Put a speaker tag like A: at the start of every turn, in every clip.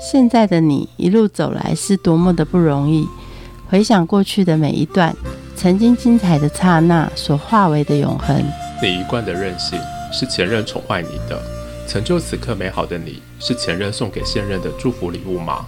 A: 现在的你一路走来是多么的不容易。回想过去的每一段，曾经精彩的刹那所化为的永恒。
B: 你一贯的任性是前任宠坏你的，成就此刻美好的你是前任送给现任的祝福礼物吗？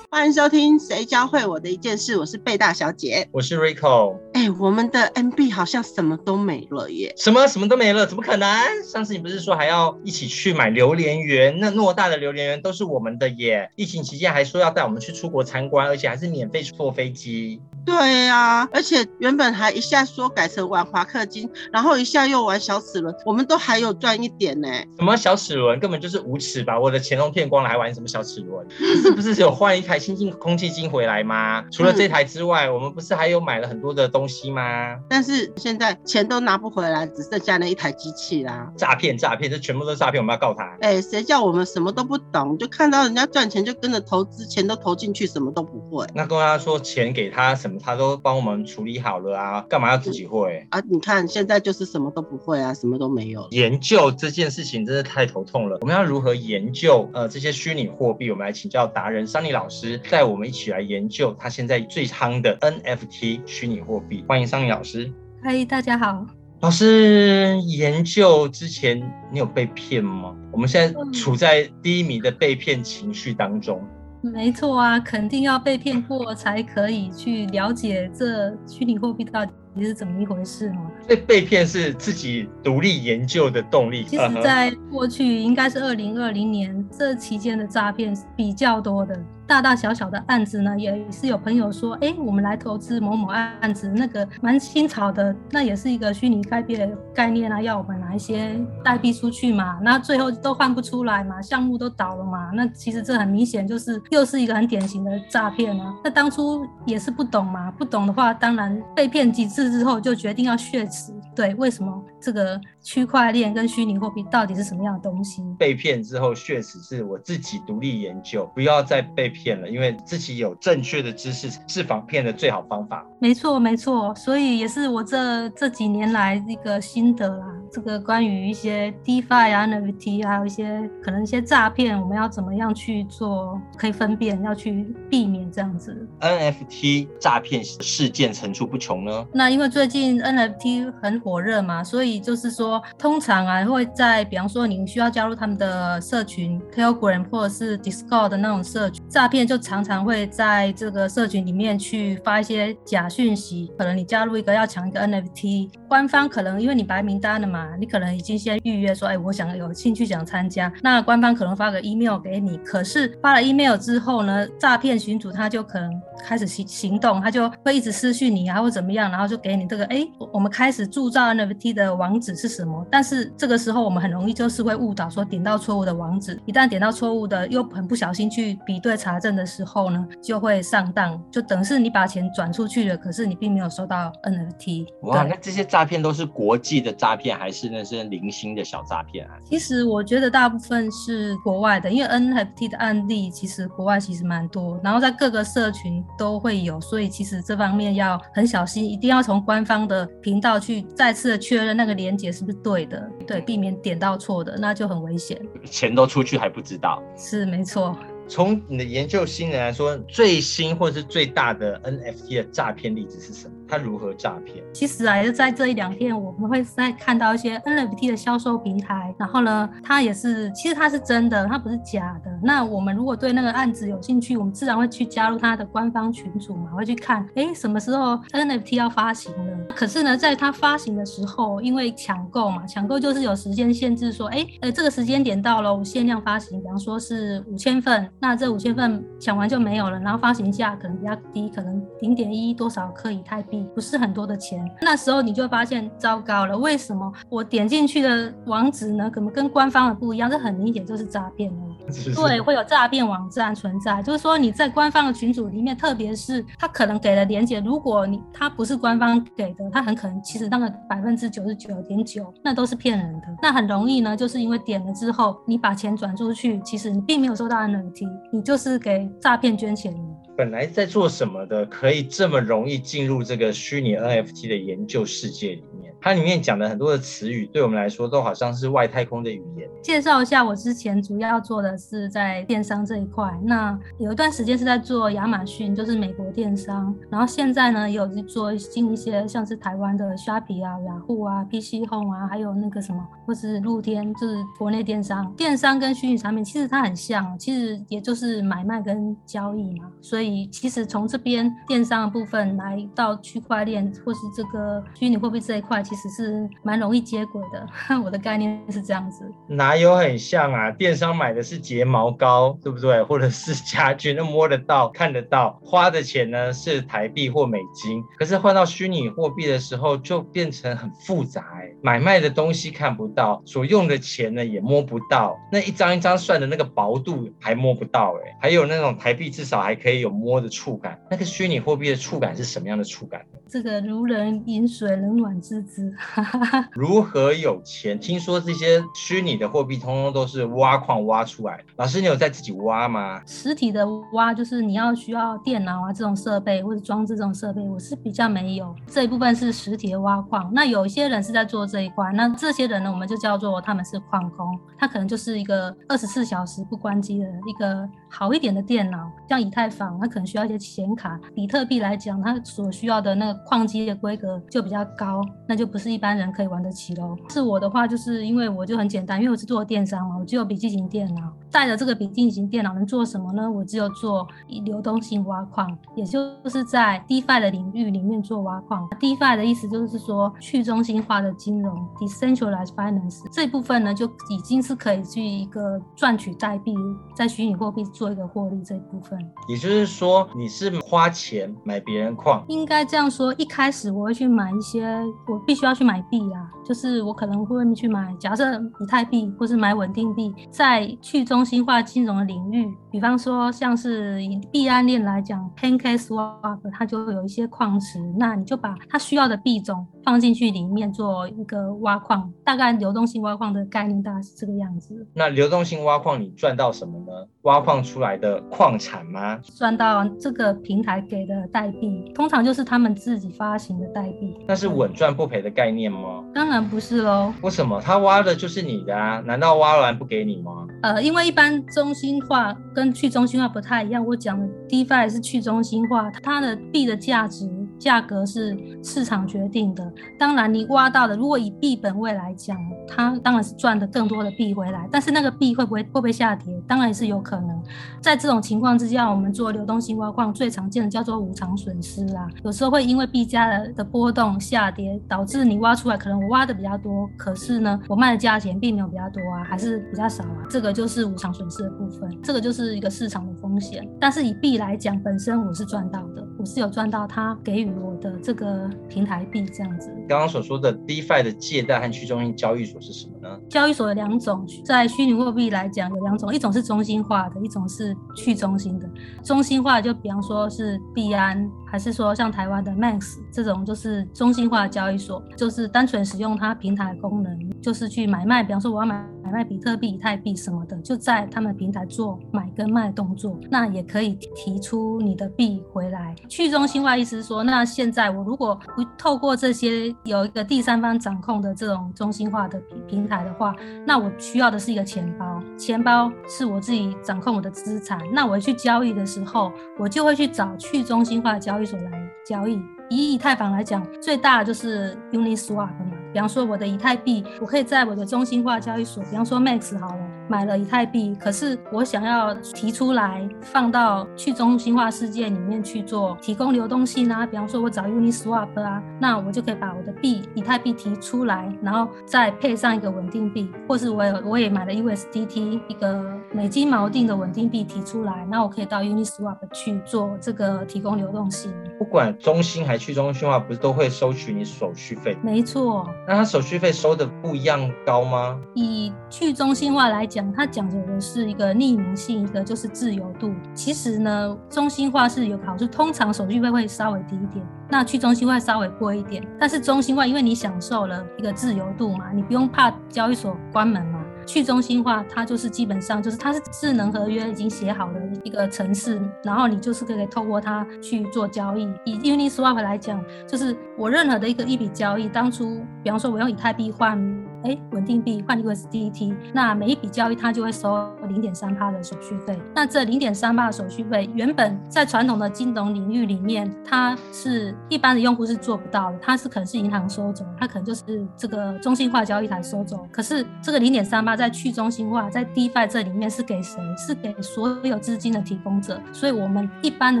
C: 欢迎收听《谁教会我的一件事》，我是贝大小姐，
D: 我是 Rico。
C: 哎，我们的 MB 好像什么都没了耶！
D: 什么什么都没了？怎么可能？上次你不是说还要一起去买榴莲园？那偌大的榴莲园都是我们的耶！疫情期间还说要带我们去出国参观，而且还是免费坐飞机。
C: 对呀，而且原本还一下说改成玩华克金，然后一下又玩小齿轮，我们都还有赚一点呢。
D: 什么小齿轮？根本就是无耻吧！我的钱都骗光了，还玩什么小齿轮？是不是有换一台？新进空气机回来吗？除了这台之外，我们不是还有买了很多的东西吗？
C: 但是现在钱都拿不回来，只剩下那一台机器啦。
D: 诈骗，诈骗，这全部都是诈骗，我们要告他。
C: 哎，谁叫我们什么都不懂，就看到人家赚钱就跟着投资，钱都投进去，什么都不会。
D: 那跟他说钱给他什么，他都帮我们处理好了啊，干嘛要自己会
C: 啊？你看现在就是什么都不会啊，什么都没有。
D: 研究这件事情真的太头痛了。我们要如何研究呃这些虚拟货币？我们来请教达人桑尼老师。带我们一起来研究他现在最夯的 NFT 虚拟货币。欢迎桑尼老师。
E: 嗨，大家好。
D: 老师，研究之前你有被骗吗？我们现在处在低迷的被骗情绪当中。
E: 没错啊，肯定要被骗过才可以去了解这虚拟货币到底。你是怎么一回事吗？
D: 被被骗是自己独立研究的动力。
E: 其实，在过去应该是二零二零年这期间的诈骗比较多的。大大小小的案子呢，也是有朋友说，哎，我们来投资某某案子，那个蛮新潮的，那也是一个虚拟代币的概念啊，要我们拿一些代币出去嘛，那最后都换不出来嘛，项目都倒了嘛，那其实这很明显就是又是一个很典型的诈骗啊。那当初也是不懂嘛，不懂的话，当然被骗几次之后就决定要血耻。对，为什么这个？区块链跟虚拟货币到底是什么样的东西？
D: 被骗之后，血耻是我自己独立研究，不要再被骗了，因为自己有正确的知识是防骗的最好方法。
E: 没错，没错，所以也是我这这几年来一个心得啦。这个关于一些 DeFi 啊、NFT，还有一些可能一些诈骗，我们要怎么样去做，可以分辨，要去避免这样子。
D: NFT 诈骗事件层出不穷呢。
E: 那因为最近 NFT 很火热嘛，所以就是说。通常啊，会在比方说您需要加入他们的社群 Telegram 或者是 Discord 的那种社群，诈骗就常常会在这个社群里面去发一些假讯息。可能你加入一个要抢一个 NFT，官方可能因为你白名单了嘛，你可能已经先预约说，哎，我想有兴趣想参加，那官方可能发个 email 给你。可是发了 email 之后呢，诈骗群主他就可能开始行行动，他就会一直私讯你啊，或怎么样，然后就给你这个，哎，我们开始铸造 NFT 的网址是什么但是这个时候我们很容易就是会误导，说点到错误的网址，一旦点到错误的，又很不小心去比对查证的时候呢，就会上当，就等是你把钱转出去了，可是你并没有收到 NFT。
D: 哇，那这些诈骗都是国际的诈骗，还是那些零星的小诈骗案？
E: 其实我觉得大部分是国外的，因为 NFT 的案例其实国外其实蛮多，然后在各个社群都会有，所以其实这方面要很小心，一定要从官方的频道去再次的确认那个连接是不是。对的，对，避免点到错的，那就很危险。
D: 钱都出去还不知道，
E: 是没错。
D: 从你的研究新人来说，最新或是最大的 NFT 的诈骗例子是什么？他如何诈骗？
E: 其实啊，就在这一两天，我们会在看到一些 NFT 的销售平台，然后呢，它也是，其实它是真的，它不是假的。那我们如果对那个案子有兴趣，我们自然会去加入它的官方群组嘛，会去看，哎，什么时候 NFT 要发行了？可是呢，在它发行的时候，因为抢购嘛，抢购就是有时间限制，说，哎，呃，这个时间点到了，我限量发行，比方说是五千份。那这五千份抢完就没有了，然后发行价可能比较低，可能零点一多少克以太币，不是很多的钱。那时候你就发现糟糕了，为什么我点进去的网址呢，可能跟官方的不一样？这很明显就是诈骗了。对，会有诈骗网站存在，就是说你在官方的群组里面，特别是他可能给的连接，如果你他不是官方给的，他很可能其实那个百分之九十九点九那都是骗人的。那很容易呢，就是因为点了之后，你把钱转出去，其实你并没有收到 NFT，你就是给诈骗捐钱。
D: 本来在做什么的，可以这么容易进入这个虚拟 NFT 的研究世界里面？它里面讲的很多的词语，对我们来说都好像是外太空的语言。
E: 介绍一下，我之前主要做的是在电商这一块，那有一段时间是在做亚马逊，就是美国电商，然后现在呢也有去做进一些像是台湾的虾皮啊、雅虎啊、PC Home 啊，还有那个什么，或是露天，就是国内电商。电商跟虚拟产品其实它很像，其实也就是买卖跟交易嘛。所以其实从这边电商的部分来到区块链或是这个虚拟货币这一块，其实是蛮容易接轨的。我的概念是这样子。
D: 哪有很像啊？电商买的是睫毛膏，对不对？或者是家具，那摸得到、看得到，花的钱呢是台币或美金。可是换到虚拟货币的时候，就变成很复杂。买卖的东西看不到，所用的钱呢也摸不到，那一张一张算的那个薄度还摸不到。哎，还有那种台币至少还可以有摸的触感，那个虚拟货币的触感是什么样的触感？
E: 这个如人饮水，冷暖自知。
D: 如何有钱？听说这些虚拟的货币通通都是挖矿挖出来。老师，你有在自己挖吗？
E: 实体的挖就是你要需要电脑啊这种设备或者装置这种设备，我是比较没有这一部分是实体的挖矿。那有一些人是在做这一块，那这些人呢，我们就叫做他们是矿工。他可能就是一个二十四小时不关机的一个好一点的电脑，像以太坊，它可能需要一些显卡。比特币来讲，它所需要的那个矿机的规格就比较高，那就不是一般人可以玩得起喽。是我的话，就是因为我就很简单，因为我是做电商嘛，我只有笔记型电脑，带着这个笔记型电脑能做什么呢？我只有做流动性挖矿，也就是在 DeFi 的领域里面做挖矿。DeFi 的意思就是说去中心化的金融 （Decentralized Finance） 这部分呢，就已经是可以去一个赚取代币，在虚拟货币做一个获利这一部分。
D: 也就是说，你是花钱买别人矿，
E: 应该这样说。一开始我会去买一些，我必必须要去买币啊，就是我可能会去买，假设以太币，或是买稳定币，在去中心化金融的领域，比方说像是以币安链来讲，PancakeSwap 它就会有一些矿池，那你就把它需要的币种放进去里面做一个挖矿，大概流动性挖矿的概念大概是这个样子。
D: 那流动性挖矿你赚到什么呢？挖矿出来的矿产吗？
E: 赚到这个平台给的代币，通常就是他们自己发行的代币。
D: 那是稳赚不赔的概念吗？
E: 当然不是喽。
D: 为什么？他挖的就是你的啊？难道挖完不给你吗？
E: 呃，因为一般中心化跟去中心化不太一样。我讲的 DeFi 是去中心化，它的币的价值价格是市场决定的。当然，你挖到的，如果以币本位来讲，它当然是赚的更多的币回来。但是那个币会不会会不会下跌？当然是有可能。在这种情况之下，我们做流动性挖矿最常见的叫做无偿损失啦。有时候会因为币价的的波动下跌，导致你挖出来可能我挖的比较多，可是呢，我卖的价钱并没有比较多啊，还是比较少啊。这个就是无偿损失的部分，这个就是一个市场的风险。但是以币来讲，本身我是赚到的，我是有赚到它给予我的这个平台币这样子。
D: 刚刚所说的 DeFi 的借贷和去中心交易所是什么呢？
E: 交易所有两种，在虚拟货币来讲有两种，一种是中心化的，一种是去中心的。中心化就比方说是币安。还是说像台湾的 Max 这种，就是中心化交易所，就是单纯使用它平台功能，就是去买卖。比方说我要买买卖比特币、以太币什么的，就在他们平台做买跟卖动作，那也可以提出你的币回来。去中心化意思是说，那现在我如果不透过这些有一个第三方掌控的这种中心化的平平台的话，那我需要的是一个钱包，钱包是我自己掌控我的资产。那我去交易的时候，我就会去找去中心化交易。所来交易，以以太坊来讲，最大的就是 Uniswap 嘛。比方说，我的以太币，我可以在我的中心化交易所，比方说 Max 好了。买了以太币，可是我想要提出来放到去中心化世界里面去做提供流动性啊，比方说我找 Uniswap 啊，那我就可以把我的币以太币提出来，然后再配上一个稳定币，或是我有我也买了 USDT 一个美金锚定的稳定币提出来，那我可以到 Uniswap 去做这个提供流动性。
D: 不管中心还去中心化，不是都会收取你手续费？
E: 没错。
D: 那它手续费收的不一样高吗？
E: 以去中心化来讲，它讲究的是一个匿名性，一个就是自由度。其实呢，中心化是有好处，通常手续费会稍微低一点，那去中心化稍微贵一点。但是中心化，因为你享受了一个自由度嘛，你不用怕交易所关门嘛。去中心化，它就是基本上就是它是智能合约已经写好的一个程式，然后你就是可以透过它去做交易。以 Uniswap 来讲，就是我任何的一个一笔交易，当初比方说我用以太币换。哎，稳定币换 USDT，那每一笔交易它就会收零点三趴的手续费。那这零点三趴的手续费，原本在传统的金融领域里面，它是一般的用户是做不到的，它是可能是银行收走，它可能就是这个中心化交易台收走。可是这个零点三八在去中心化，在 DeFi 这里面是给谁？是给所有资金的提供者。所以我们一般的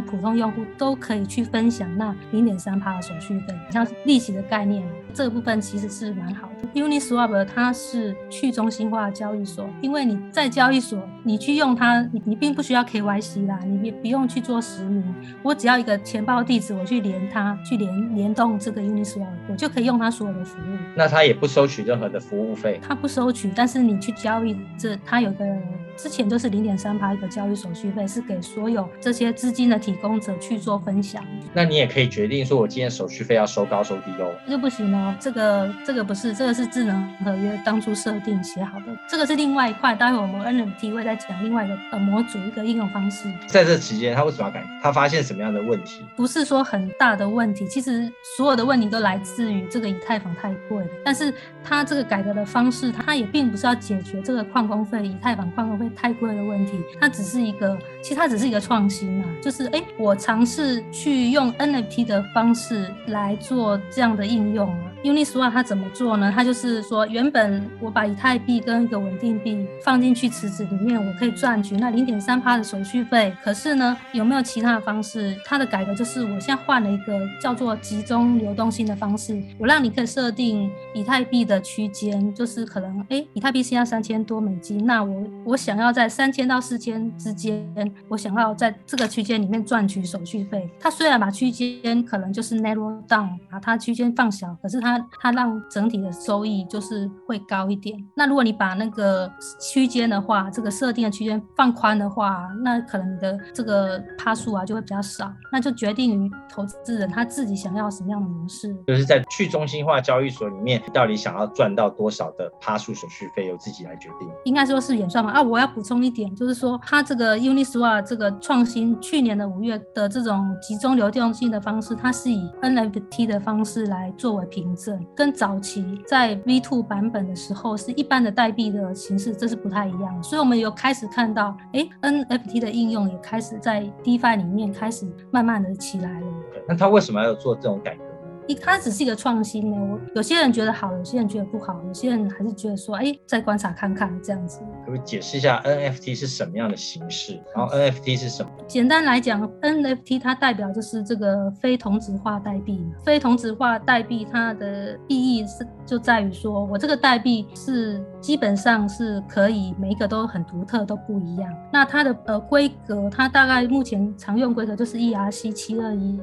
E: 普通用户都可以去分享那零点三趴的手续费，像利息的概念，这个部分其实是蛮好。Uniswap 它是去中心化交易所，因为你在交易所，你去用它，你你并不需要 KYC 啦，你也不用去做实名，我只要一个钱包地址，我去连它，去联联动这个 Uniswap，我就可以用它所有的服务。
D: 那它也不收取任何的服务费？
E: 它不收取，但是你去交易，这它有个之前就是零点三趴一个交易手续费，是给所有这些资金的提供者去做分享。
D: 那你也可以决定说，我今天手续费要收高收低哦？
E: 这不行哦，这个这个不是，这个是。智能合约当初设定写好的，这个是另外一块。待会我们 NFT 会再讲另外一个呃模组一个应用方式。
D: 在这期间，他为什么要改？他发现什么样的问题？
E: 不是说很大的问题，其实所有的问题都来自于这个以太坊太贵了。但是他这个改革的方式，他也并不是要解决这个矿工费、以太坊矿工费太贵的问题。它只是一个，其实它只是一个创新啊，就是哎，我尝试去用 NFT 的方式来做这样的应用啊。Uniswap 它怎么做呢？它就是说，原本我把以太币跟一个稳定币放进去池子里面，我可以赚取那零点三趴的手续费。可是呢，有没有其他的方式？它的改革就是，我现在换了一个叫做集中流动性的方式，我让你可以设定以太币的区间，就是可能哎，以太币现在三千多美金，那我我想要在三千到四千之间，我想要在这个区间里面赚取手续费。它虽然把区间可能就是 narrow down，把它区间放小，可是它它让整体的收益就是会高一点。那如果你把那个区间的话，这个设定的区间放宽的话，那可能你的这个趴数啊就会比较少。那就决定于投资人他自己想要什么样的模式。
D: 就是在去中心化交易所里面，到底想要赚到多少的趴数手续费，由自己来决定。
E: 应该说是演算法啊。我要补充一点，就是说它这个 Uniswap 这个创新，去年的五月的这种集中流动性的方式，它是以 NFT 的方式来作为凭证。跟早期在 V2 版本的时候是一般的代币的形式，这是不太一样。所以，我们有开始看到，哎，NFT 的应用也开始在 DeFi 里面开始慢慢的起来了。
D: 那他为什么要做这种改革？
E: 一它只是一个创新呢，我有些人觉得好，有些人觉得不好，有些人还是觉得说，哎，再观察看看这样子。
D: 可不可以解释一下 NFT 是什么样的形式？然后 NFT 是什么？
E: 简单来讲，NFT 它代表就是这个非同质化代币。非同质化代币它的意义是就在于说我这个代币是基本上是可以每一个都很独特，都不一样。那它的呃规格，它大概目前常用规格就是 ERC 七二一，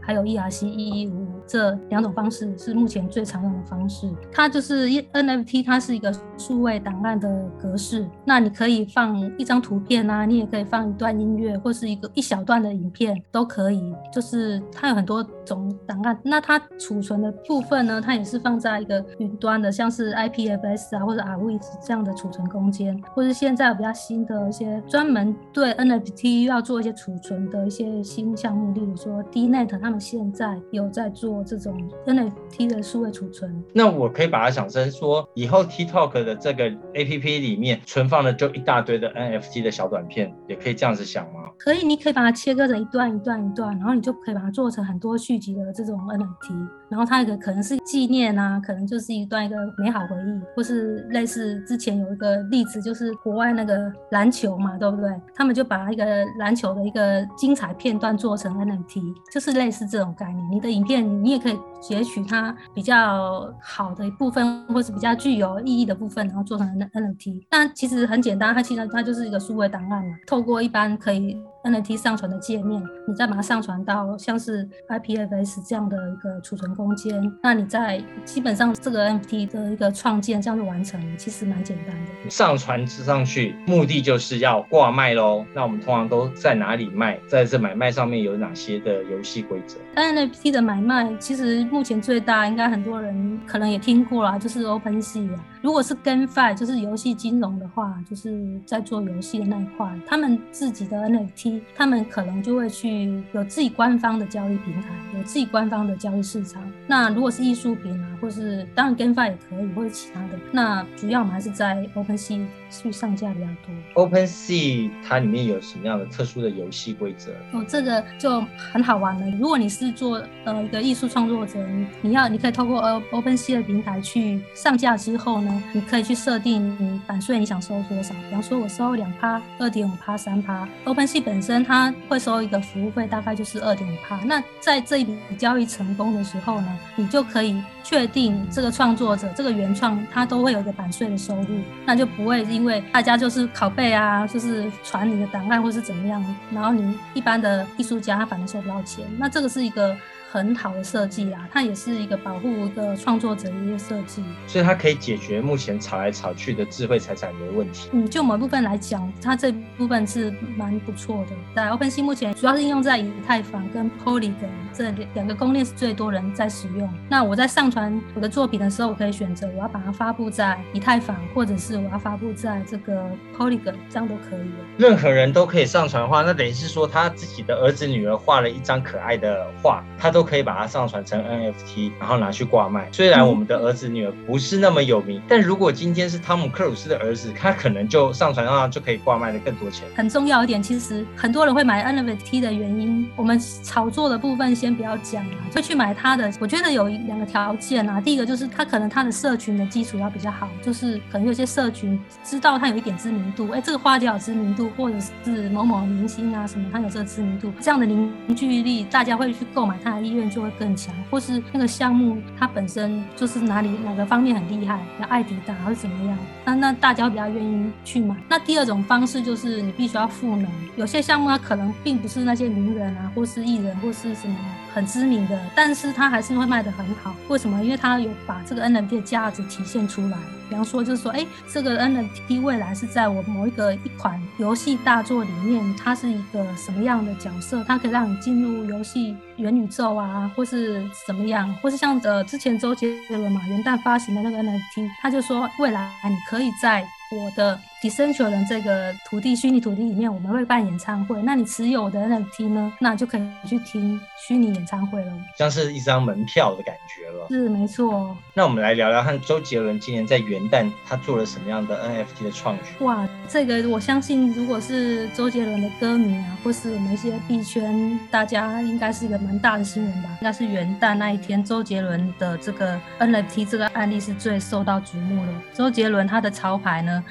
E: 还有 ERC 一一五。这两种方式是目前最常用的方式。它就是 NFT，它是一个数位档案的格式。那你可以放一张图片啊，你也可以放一段音乐，或是一个一小段的影片都可以。就是它有很多种档案。那它储存的部分呢，它也是放在一个云端的，像是 IPFS 啊，或者 Arweave 这样的储存空间，或是现在比较新的一些专门对 NFT 要做一些储存的一些新项目，例如说 DNet，他们现在有在做。这种 NFT 的数位储存，
D: 那我可以把它想成说，以后 TikTok 的这个 APP 里面存放的就一大堆的 NFT 的小短片，也可以这样子想吗？
E: 可以，你可以把它切割成一段一段一段，然后你就可以把它做成很多续集的这种 NFT。然后它一个可能是纪念啊，可能就是一段一个美好回忆，或是类似之前有一个例子，就是国外那个篮球嘛，对不对？他们就把一个篮球的一个精彩片段做成 NFT，就是类似这种概念。你的影片你也可以截取它比较好的一部分，或是比较具有意义的部分，然后做成 NFT。但其实很简单，它其实它就是一个数位档案嘛，透过一般可以。NFT 上传的界面，你再把它上传到像是 IPFS 这样的一个储存空间，那你在基本上这个 NFT 的一个创建这样就完成了，其实蛮简单的。
D: 上传上去，目的就是要挂卖喽。那我们通常都在哪里卖？在这买卖上面有哪些的游戏规则
E: ？NFT 的买卖其实目前最大，应该很多人可能也听过啦，就是 OpenSea 啊。如果是 GameFi，就是游戏金融的话，就是在做游戏的那一块，他们自己的 NFT，他们可能就会去有自己官方的交易平台，有自己官方的交易市场。那如果是艺术品啊，或是当然 GameFi 也可以，或者其他的，那主要我们还是在 OpenSea 去上架比较多。
D: OpenSea 它里面有什么样的特殊的游戏规则？
E: 哦，这个就很好玩了。如果你是做呃一个艺术创作者，你你要你可以透过 OpenSea 的平台去上架之后呢？你可以去设定你版税你想收多少，比方说我收两趴、二点五趴、三趴。OpenSea 本身它会收一个服务费，大概就是二点五趴。那在这一笔交易成功的时候呢，你就可以确定这个创作者、这个原创他都会有一个版税的收入，那就不会因为大家就是拷贝啊，就是传你的档案或是怎么样，然后你一般的艺术家他反而收不到钱。那这个是一个。很好的设计啊，它也是一个保护一个创作者的一个设计，
D: 所以它可以解决目前吵来吵去的智慧财产的问题。
E: 嗯，就某部分来讲，它这部分是蛮不错的。在 OpenSea 目前主要是应用在以太坊跟 Polygon 这两个公链是最多人在使用。那我在上传我的作品的时候，我可以选择我要把它发布在以太坊，或者是我要发布在这个 Polygon，这样都可以。
D: 任何人都可以上传的话，那等于是说他自己的儿子女儿画了一张可爱的画，他都。可以把它上传成 NFT，然后拿去挂卖。虽然我们的儿子女儿不是那么有名，但如果今天是汤姆克鲁斯的儿子，他可能就上传上就可以挂卖的更多钱。
E: 很重要一点，其实很多人会买 NFT 的原因，我们炒作的部分先不要讲了，会去买它的。我觉得有两个条件啊，第一个就是他可能他的社群的基础要比较好，就是可能有些社群知道他有一点知名度，哎，这个花姐有知名度，或者是某某明星啊什么，他有这个知名度，这样的凝聚力，大家会去购买他的意愿就会更强，或是那个项目它本身就是哪里哪个方面很厉害，要爱迪达还是怎么样？那那大家比较愿意去买。那第二种方式就是你必须要赋能，有些项目它可能并不是那些名人啊，或是艺人，或是什么很知名的，但是它还是会卖得很好。为什么？因为它有把这个 NFT 的价值体现出来。比方说，就是说，哎，这个 NFT 未来是在我某一个一款游戏大作里面，它是一个什么样的角色？它可以让你进入游戏元宇宙啊，或是怎么样？或是像呃之前周杰伦嘛，元旦发行的那个 NFT，他就说未来你可以在。我的 Decentraland 这个土地虚拟土地里面，我们会办演唱会。那你持有的 NFT 呢？那就可以去听虚拟演唱会了，
D: 像是一张门票的感觉了。
E: 是没错。
D: 那我们来聊聊，看周杰伦今年在元旦他做了什么样的 NFT 的创举？
E: 哇，这个我相信，如果是周杰伦的歌迷啊，或是我们一些币圈，大家应该是一个蛮大的新闻吧？应该是元旦那一天，周杰伦的这个 NFT 这个案例是最受到瞩目的。周杰伦他的潮牌呢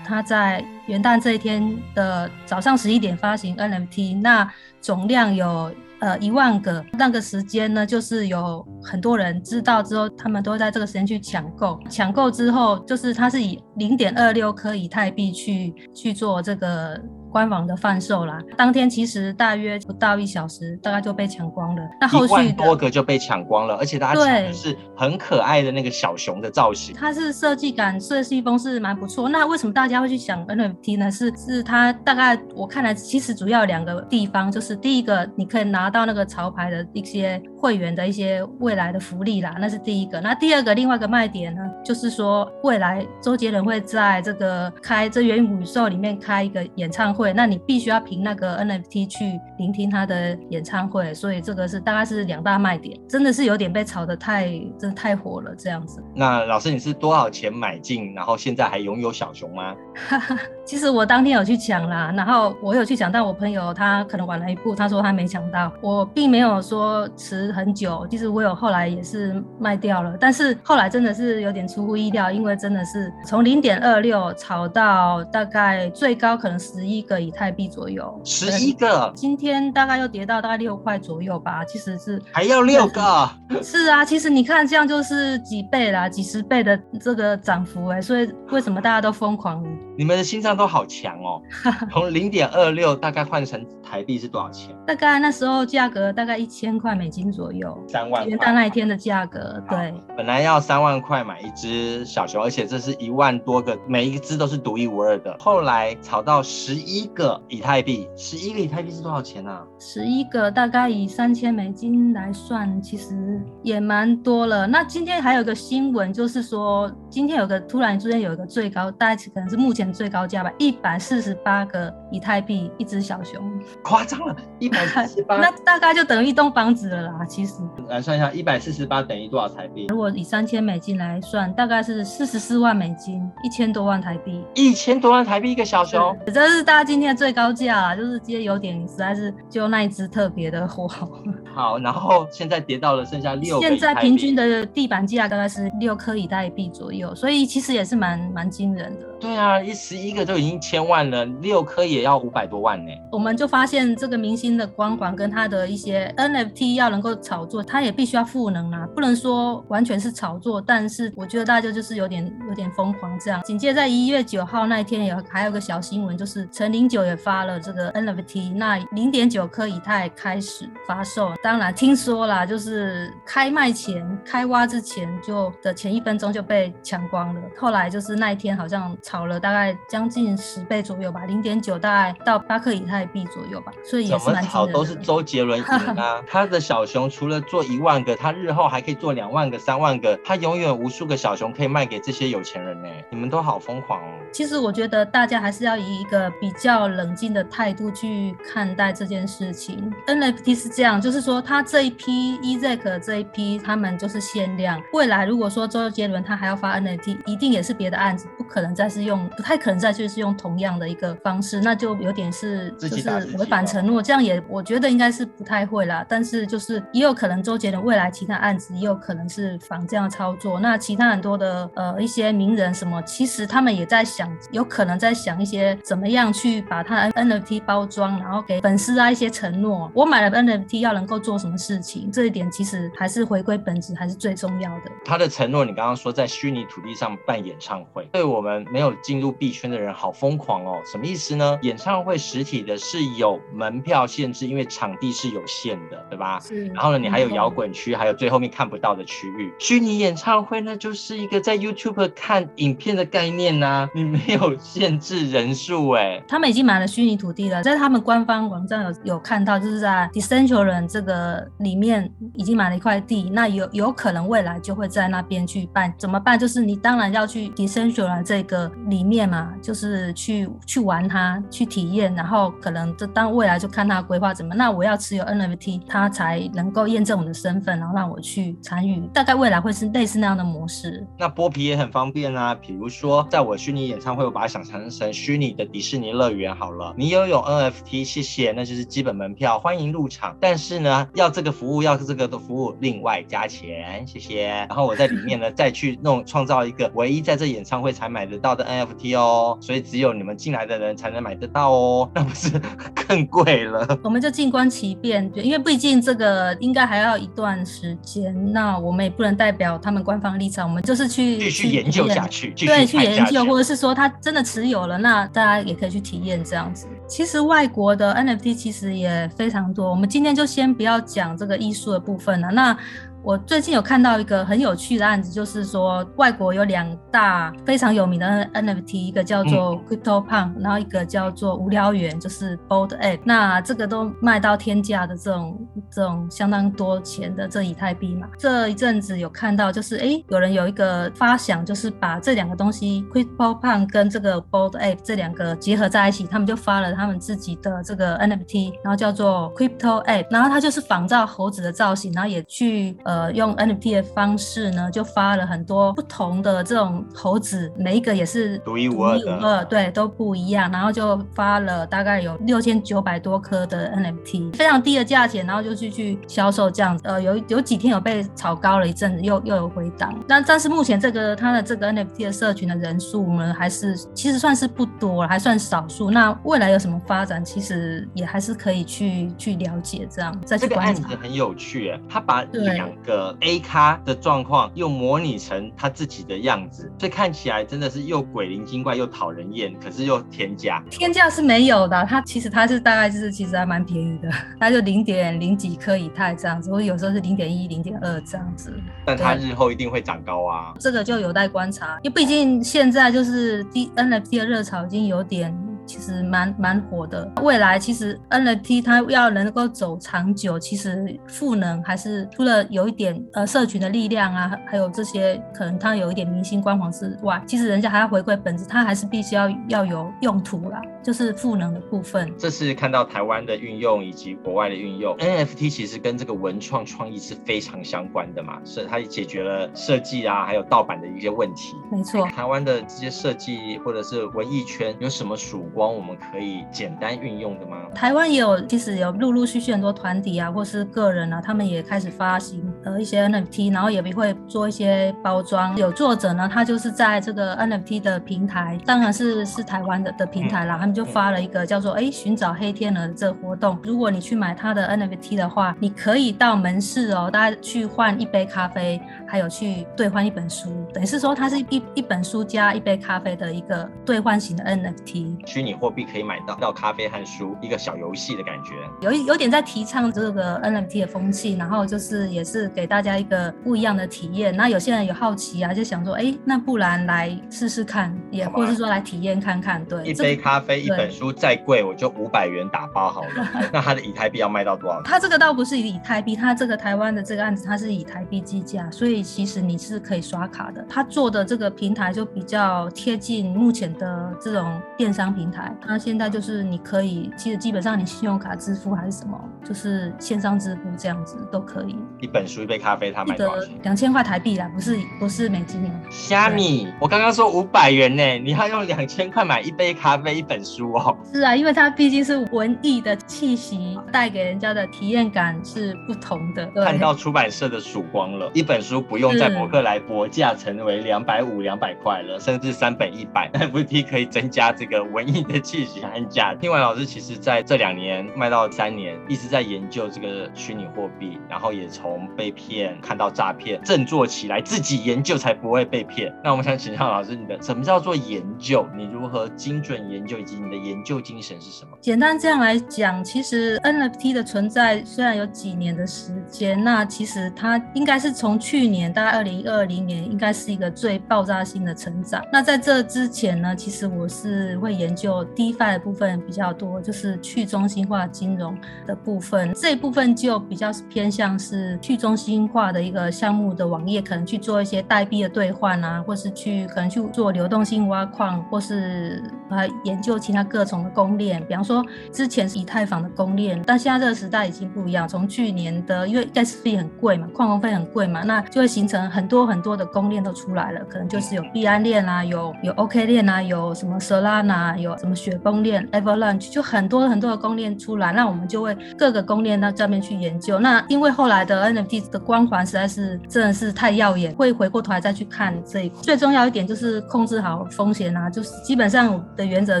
E: 他在元旦这一天的早上十一点发行 NFT，那总量有呃一万个。那个时间呢，就是有很多人知道之后，他们都会在这个时间去抢购。抢购之后，就是他是以零点二六颗以太币去去做这个。官网的贩售啦，当天其实大约不到一小时，大概就被抢光了。那后续
D: 多个就被抢光了，而且大家抢的是很可爱的那个小熊的造型。
E: 它是设计感、设计风是蛮不错。那为什么大家会去抢 NFT 呢？是是它大概我看来，其实主要两个地方，就是第一个，你可以拿到那个潮牌的一些会员的一些未来的福利啦，那是第一个。那第二个，另外一个卖点呢，就是说未来周杰伦会在这个开这元宇宙里面开一个演唱会。那你必须要凭那个 NFT 去聆听他的演唱会，所以这个是大概是两大卖点，真的是有点被炒得太，真的太火了这样子。
D: 那老师你是多少钱买进，然后现在还拥有小熊吗？
E: 其实我当天有去抢啦，然后我有去抢，但我朋友他可能晚了一步，他说他没抢到。我并没有说持持很久，其实我有后来也是卖掉了，但是后来真的是有点出乎意料，因为真的是从零点二六炒到大概最高可能十一个以太币左右，
D: 十一个，
E: 今天大概又跌到大概六块左右吧，其实是
D: 还要六个，
E: 是啊，其实你看这样就是几倍啦，几十倍的这个涨幅哎，所以为什么大家都疯狂？
D: 你们的心脏都好强哦，从零点二六大概换成台币是多少钱？
E: 大概那时候价格大概一千块美金左右，
D: 三万
E: 元旦那一天的价格，对，
D: 本来要三万块买一只小熊，而且这是一万多个，每一只都是独一无二的。后来炒到十一个以太币，十一个以太币是多少钱呢？
E: 十一个大概以三千美金来算，其实也蛮多了。那今天还有个新闻，就是说今天有个突然之间有一个最高，大概可能是目前最高价吧，一百四十八个以太币一只小熊，
D: 夸张了，一百四十八，
E: 那大概就等于一栋房子了啦。其实
D: 来算一下，一百四十八等于多少台币？
E: 如果以三千美金来算，大概是四十四万美金，一千多万台币，
D: 一千多万台币一个小熊，
E: 这是大家今天的最高价啦，就是今天有点实在是就那一只特别的火。
D: 好，然后现在跌到了剩下六，
E: 现在平均的地板价大概是六颗以太币左右，所以其实也是蛮蛮惊人的。
D: 对啊，一十一个就已经千万了，六颗也要五百多万呢。
E: 我们就发现这个明星的光环跟他的一些 NFT 要能够炒作，他也必须要赋能啊，不能说完全是炒作。但是我觉得大家就是有点有点疯狂这样。紧接在一月九号那一天有还有个小新闻，就是陈零九也发了这个 NFT，那零点九颗以太开始发售。当然听说啦，就是开卖前开挖之前就的前一分钟就被抢光了。后来就是那一天好像。炒了大概将近十倍左右吧，零点九大概到八克以太币左右吧，所以也是蛮
D: 炒都是周杰伦赢啊！他的小熊除了做一万个，他日后还可以做两万个、三万个，他永远无数个小熊可以卖给这些有钱人呢。你们都好疯狂哦！
E: 其实我觉得大家还是要以一个比较冷静的态度去看待这件事情。NFT 是这样，就是说他这一批 EZK 这一批，他们就是限量。未来如果说周杰伦他还要发 NFT，一定也是别的案子，不可能再是。用不太可能再就是用同样的一个方式，那就有点是就是违反承诺，这样也我觉得应该是不太会啦。但是就是也有可能周杰伦未来其他案子也有可能是仿这样操作。那其他很多的呃一些名人什么，其实他们也在想，有可能在想一些怎么样去把它 NFT 包装，然后给粉丝啊一些承诺。我买了 NFT 要能够做什么事情，这一点其实还是回归本质，还是最重要的。
D: 他的承诺，你刚刚说在虚拟土地上办演唱会，对我们没有。进入币圈的人好疯狂哦，什么意思呢？演唱会实体的是有门票限制，因为场地是有限的，对吧？
E: 是。
D: 然后呢，你还有摇滚区，还有最后面看不到的区域。虚拟演唱会那就是一个在 YouTube 看影片的概念呐，你没有限制人数哎。
E: 他们已经买了虚拟土地了，在他们官方网站有有看到，就是在 Decentraland 这个里面已经买了一块地，那有有可能未来就会在那边去办。怎么办？就是你当然要去 Decentraland 这个。里面嘛，就是去去玩它，去体验，然后可能这当未来就看它规划怎么。那我要持有 NFT，它才能够验证我的身份，然后让我去参与。大概未来会是类似那样的模式。
D: 那剥皮也很方便啊，比如说在我虚拟演唱会，我把它想象成虚拟的迪士尼乐园好了。你拥有 NFT，谢谢，那就是基本门票，欢迎入场。但是呢，要这个服务，要这个的服务，另外加钱，谢谢。然后我在里面呢，再去弄创造一个唯一在这演唱会才买得到的。NFT 哦，所以只有你们进来的人才能买得到哦，那不是更贵了？
E: 我们就静观其变，因为毕竟这个应该还要一段时间，那我们也不能代表他们官方立场，我们就是去
D: 继续研究下去，
E: 对，去研究，或者是说他真的持有了，那大家也可以去体验这样子。其实外国的 NFT 其实也非常多，我们今天就先不要讲这个艺术的部分了，那。我最近有看到一个很有趣的案子，就是说外国有两大非常有名的 NFT，一个叫做 Crypto Punk，然后一个叫做无聊猿，就是 Bold Ape。那这个都卖到天价的这种这种相当多钱的这以太币嘛。这一阵子有看到，就是哎，有人有一个发想，就是把这两个东西 Crypto Punk 跟这个 Bold Ape 这两个结合在一起，他们就发了他们自己的这个 NFT，然后叫做 Crypto Ape，然后它就是仿照猴子的造型，然后也去。呃用 NFT 的方式呢，就发了很多不同的这种猴子，每一个也是
D: 独一无二的，
E: 对，都不一样。然后就发了大概有六千九百多颗的 NFT，非常低的价钱，然后就去去销售这样子。呃，有有几天有被炒高了一阵子，又又有回档。但但是目前这个它的这个 NFT 的社群的人数呢，还是其实算是不多，还算少数。那未来有什么发展，其实也还是可以去去了解这样。
D: 这个案子很有趣，他把两个 A 咖的状况又模拟成他自己的样子，所以看起来真的是又鬼灵精怪又讨人厌，可是又天价。
E: 天价是没有的，它其实它是大概就是其实还蛮便宜的，它就零点零几颗以太这样子，或者有时候是零点一、零点二这样子。
D: 但它日后一定会长高啊，
E: 这个就有待观察，因为毕竟现在就是 D NFT 的热潮已经有点。其实蛮蛮火的，未来其实 NFT 它要能够走长久，其实赋能还是除了有一点呃社群的力量啊，还有这些可能它有一点明星光环之外，其实人家还要回归本质，它还是必须要要有用途啦，就是赋能的部分。
D: 这是看到台湾的运用以及国外的运用，NFT 其实跟这个文创创意是非常相关的嘛，是它也解决了设计啊还有盗版的一些问题。
E: 没错，
D: 台湾的这些设计或者是文艺圈有什么曙光？光我们可以简单运用的吗？
E: 台湾也有，其实有陆陆续续很多团体啊，或是个人啊，他们也开始发行呃一些 NFT，然后也会做一些包装。有作者呢，他就是在这个 NFT 的平台，当然是是台湾的的平台啦，他们就发了一个叫做“哎寻找黑天鹅”这活动。如果你去买他的 NFT 的话，你可以到门市哦，大家去换一杯咖啡，还有去兑换一本书，等于是说它是一一本书加一杯咖啡的一个兑换型的 NFT。
D: 虚拟货币可以买到到咖啡和书，一个小游戏的感觉，
E: 有有点在提倡这个 NFT 的风气，然后就是也是给大家一个不一样的体验。那有些人有好奇啊，就想说，哎，那不然来试试看，也或是说来体验看看。对，
D: 一杯咖啡，一本书再贵，我就五百元打包好了。那它的以太币要卖到多少？
E: 它这个倒不是以太币，它这个台湾的这个案子，它是以台币计价，所以其实你是可以刷卡的。它做的这个平台就比较贴近目前的这种电商平台。那现在就是你可以，其实基本上你信用卡支付还是什么，就是线上支付这样子都可以。
D: 一本书一杯咖啡，他买多少钱？
E: 两千块台币啦，不是不是美金。
D: 虾米，我刚刚说五百元呢，你要用两千块买一杯咖啡一本书哦。
E: 是啊，因为它毕竟是文艺的气息，带给人家的体验感是不同的。
D: 看到出版社的曙光了，一本书不用在博客来博价成为两百五、两百块了，甚至三本一百，NFT 可以增加这个文艺。的气息很假。听完老师，其实在这两年卖到三年，一直在研究这个虚拟货币，然后也从被骗看到诈骗，振作起来，自己研究才不会被骗。那我们想请教老师，你的什么叫做研究？你如何精准研究，以及你的研究精神是什么？
E: 简单这样来讲，其实 NFT 的存在虽然有几年的时间，那其实它应该是从去年大概二零二零年，应该是一个最爆炸性的成长。那在这之前呢，其实我是会研究。DeFi 的部分比较多，就是去中心化金融的部分，这一部分就比较偏向是去中心化的一个项目的网页，可能去做一些代币的兑换啊，或是去可能去做流动性挖矿，或是啊研究其他各种的公链。比方说之前是以太坊的公链，但现在这个时代已经不一样。从去年的因为 gas 费很贵嘛，矿工费很贵嘛，那就会形成很多很多的公链都出来了，可能就是有币安链啊，有有 OK 链啊，有什么 Solana，有什么。雪崩链 Avalanche 就很多很多的公链出来，那我们就会各个公链到上面去研究。那因为后来的 NFT 的光环实在是真的是太耀眼，会回过头来再去看这一块。最重要一点就是控制好风险啊，就是基本上的原则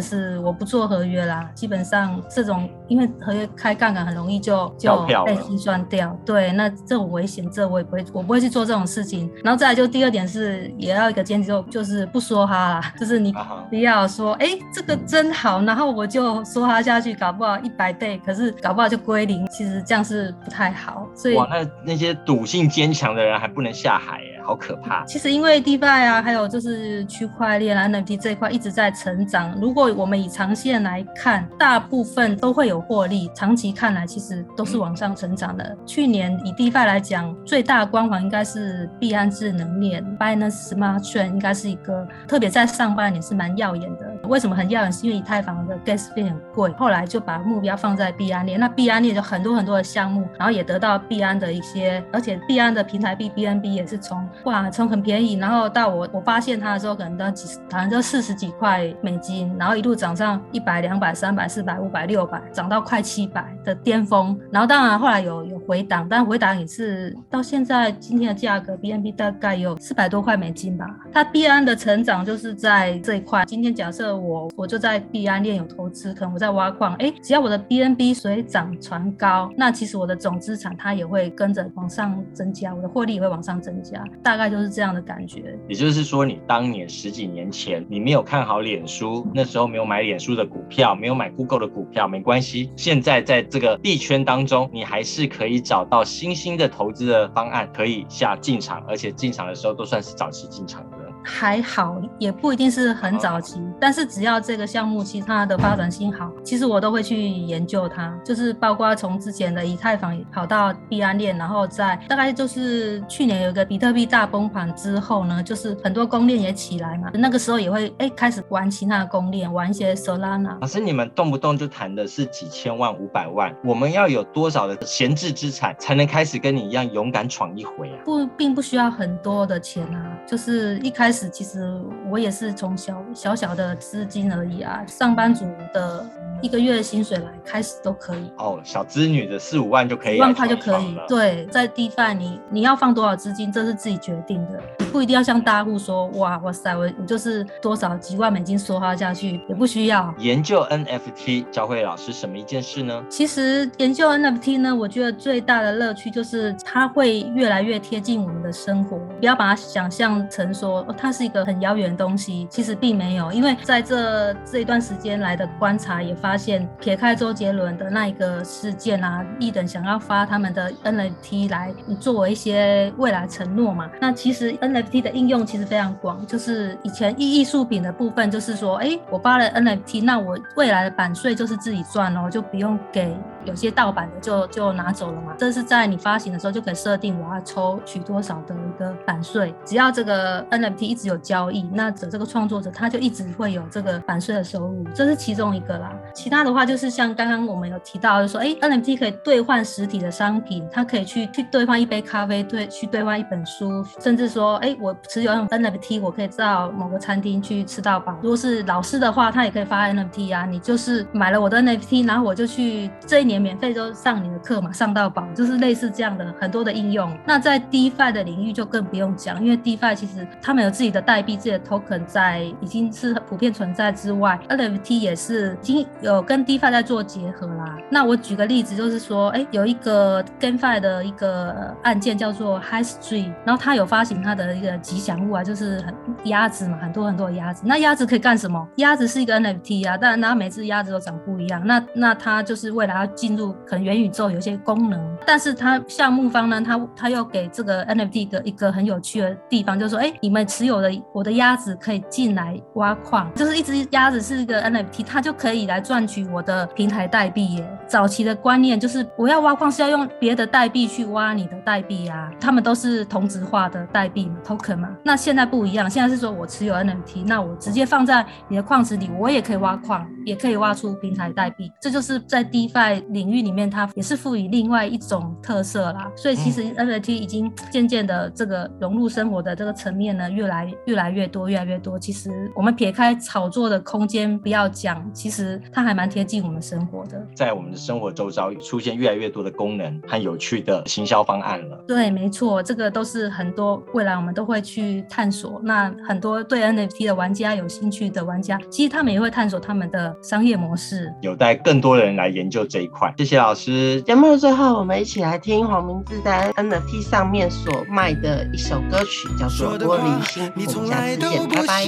E: 是我不做合约啦。基本上这种因为合约开杠杆很容易就就被清算掉。对，那这种危险，这我也不会，我不会去做这种事情。然后再来就第二点是也要一个坚持，就就是不说哈啦，就是你不要说哎这个真。好，然后我就说哈下去，搞不好一百倍，可是搞不好就归零。其实这样是不太好。所以
D: 哇，那那些赌性坚强的人还不能下海呀，好可怕。
E: 其实因为 DeFi 啊，还有就是区块链啊 NFT 这一块一直在成长。如果我们以长线来看，大部分都会有获利。长期看来，其实都是往上成长的。去年以 DeFi 来讲，最大光环应该是币安智能链 Binance Smart Chain，应该是一个特别在上半年是蛮耀眼的。为什么很耀眼？是因为以太坊的 gas 费很贵，后来就把目标放在币安链。那币安链就很多很多的项目，然后也得到币安的一些，而且币安的平台币 BNB 也是从哇从很便宜，然后到我我发现它的时候可能都几十，好像就四十几块美金，然后一路涨上一百、两百、三百、四百、五百、六百，涨到快七百的巅峰。然后当然后来有有回档，但回档也是到现在今天的价格 BNB 大概有四百多块美金吧。它币安的成长就是在这一块。今天假设我我就在币安链有投资，可能我在挖矿，哎，只要我的 BNB 水涨船高，那其实我的总资产它也会跟着往上增加，我的获利也会往上增加，大概就是这样的感觉。
D: 也就是说，你当年十几年前你没有看好脸书，那时候没有买脸书的股票，没有买 Google 的股票，没关系。现在在这个币圈当中，你还是可以找到新兴的投资的方案，可以下进场，而且进场的时候都算是早期进场的。
E: 还好，也不一定是很早期，但是只要这个项目其他的发展性好，其实我都会去研究它。就是包括从之前的以太坊跑到币安链，然后在大概就是去年有一个比特币大崩盘之后呢，就是很多公链也起来嘛，那个时候也会哎开始玩其他的公链，玩一些 Solana。
D: 老师，你们动不动就谈的是几千万、五百万，我们要有多少的闲置资产才能开始跟你一样勇敢闯一回啊？
E: 不，并不需要很多的钱啊，就是一开。开始其实我也是从小小小的资金而已啊，上班族的一个月的薪水来开始都可以
D: 哦，小资女的四五万就可以，
E: 一万块就可以。对，在 DeFi 你你要放多少资金，这是自己决定的，你不一定要像大户说哇哇塞，我我就是多少几万美金梭哈下去，也不需要。
D: 研究 NFT 教会老师什么一件事呢？
E: 其实研究 NFT 呢，我觉得最大的乐趣就是它会越来越贴近我们的生活，不要把它想象成说。它是一个很遥远的东西，其实并没有，因为在这这一段时间来的观察也发现，撇开周杰伦的那一个事件啊，一等想要发他们的 NFT 来作为一些未来承诺嘛，那其实 NFT 的应用其实非常广，就是以前艺艺术品的部分，就是说，哎，我发了 NFT，那我未来的版税就是自己赚哦，就不用给。有些盗版的就就拿走了嘛，这是在你发行的时候就可以设定我要抽取多少的一个版税，只要这个 NFT 一直有交易，那这这个创作者他就一直会有这个版税的收入，这是其中一个啦。其他的话就是像刚刚我们有提到，就说哎 NFT 可以兑换实体的商品，它可以去去兑换一杯咖啡，兑去兑换一本书，甚至说哎我持有 NFT，我可以到某个餐厅去吃到饱。如果是老师的话，他也可以发 NFT 啊，你就是买了我的 NFT，然后我就去这一。年免费就上你的课嘛，上到饱，就是类似这样的很多的应用。那在 DeFi 的领域就更不用讲，因为 DeFi 其实他们有自己的代币、自己的 token 在已经是普遍存在之外，NFT 也是已经有跟 DeFi 在做结合啦。那我举个例子，就是说，哎，有一个 GameFi 的一个案件叫做 High Street，然后他有发行他的一个吉祥物啊，就是很鸭子嘛，很多很多的鸭子。那鸭子可以干什么？鸭子是一个 NFT 啊，但然它每只鸭子都长不一样。那那它就是未来要。进入可能元宇宙有些功能，但是它项目方呢，他他又给这个 NFT 的一个很有趣的地方，就是说，哎，你们持有的我的鸭子可以进来挖矿，就是一只鸭子是一个 NFT，它就可以来赚取我的平台代币耶。早期的观念就是我要挖矿是要用别的代币去挖你的代币啊，他们都是同质化的代币嘛，token 嘛。那现在不一样，现在是说我持有 NFT，那我直接放在你的矿池里，我也可以挖矿，也可以挖出平台代币，这就是在 DeFi。领域里面，它也是赋予另外一种特色啦。所以其实 NFT 已经渐渐的这个融入生活的这个层面呢，越来越来越多，越来越多。其实我们撇开炒作的空间不要讲，其实它还蛮贴近我们生活的。
D: 在我们的生活周遭出现越来越多的功能和有趣的行销方案了。
E: 对，没错，这个都是很多未来我们都会去探索。那很多对 NFT 的玩家有兴趣的玩家，其实他们也会探索他们的商业模式，
D: 有待更多人来研究这一块。谢谢老师。
C: 节目的最后，我们一起来听黄明志在 NFT 上面所卖的一首歌曲，叫做《玻璃心》。我们下次见，拜拜。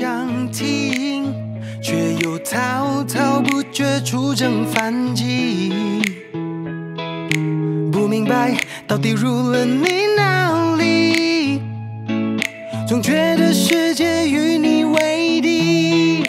C: 却又滔滔不绝出征反击，不明白到底入了你哪里，总觉得世界与你为敌。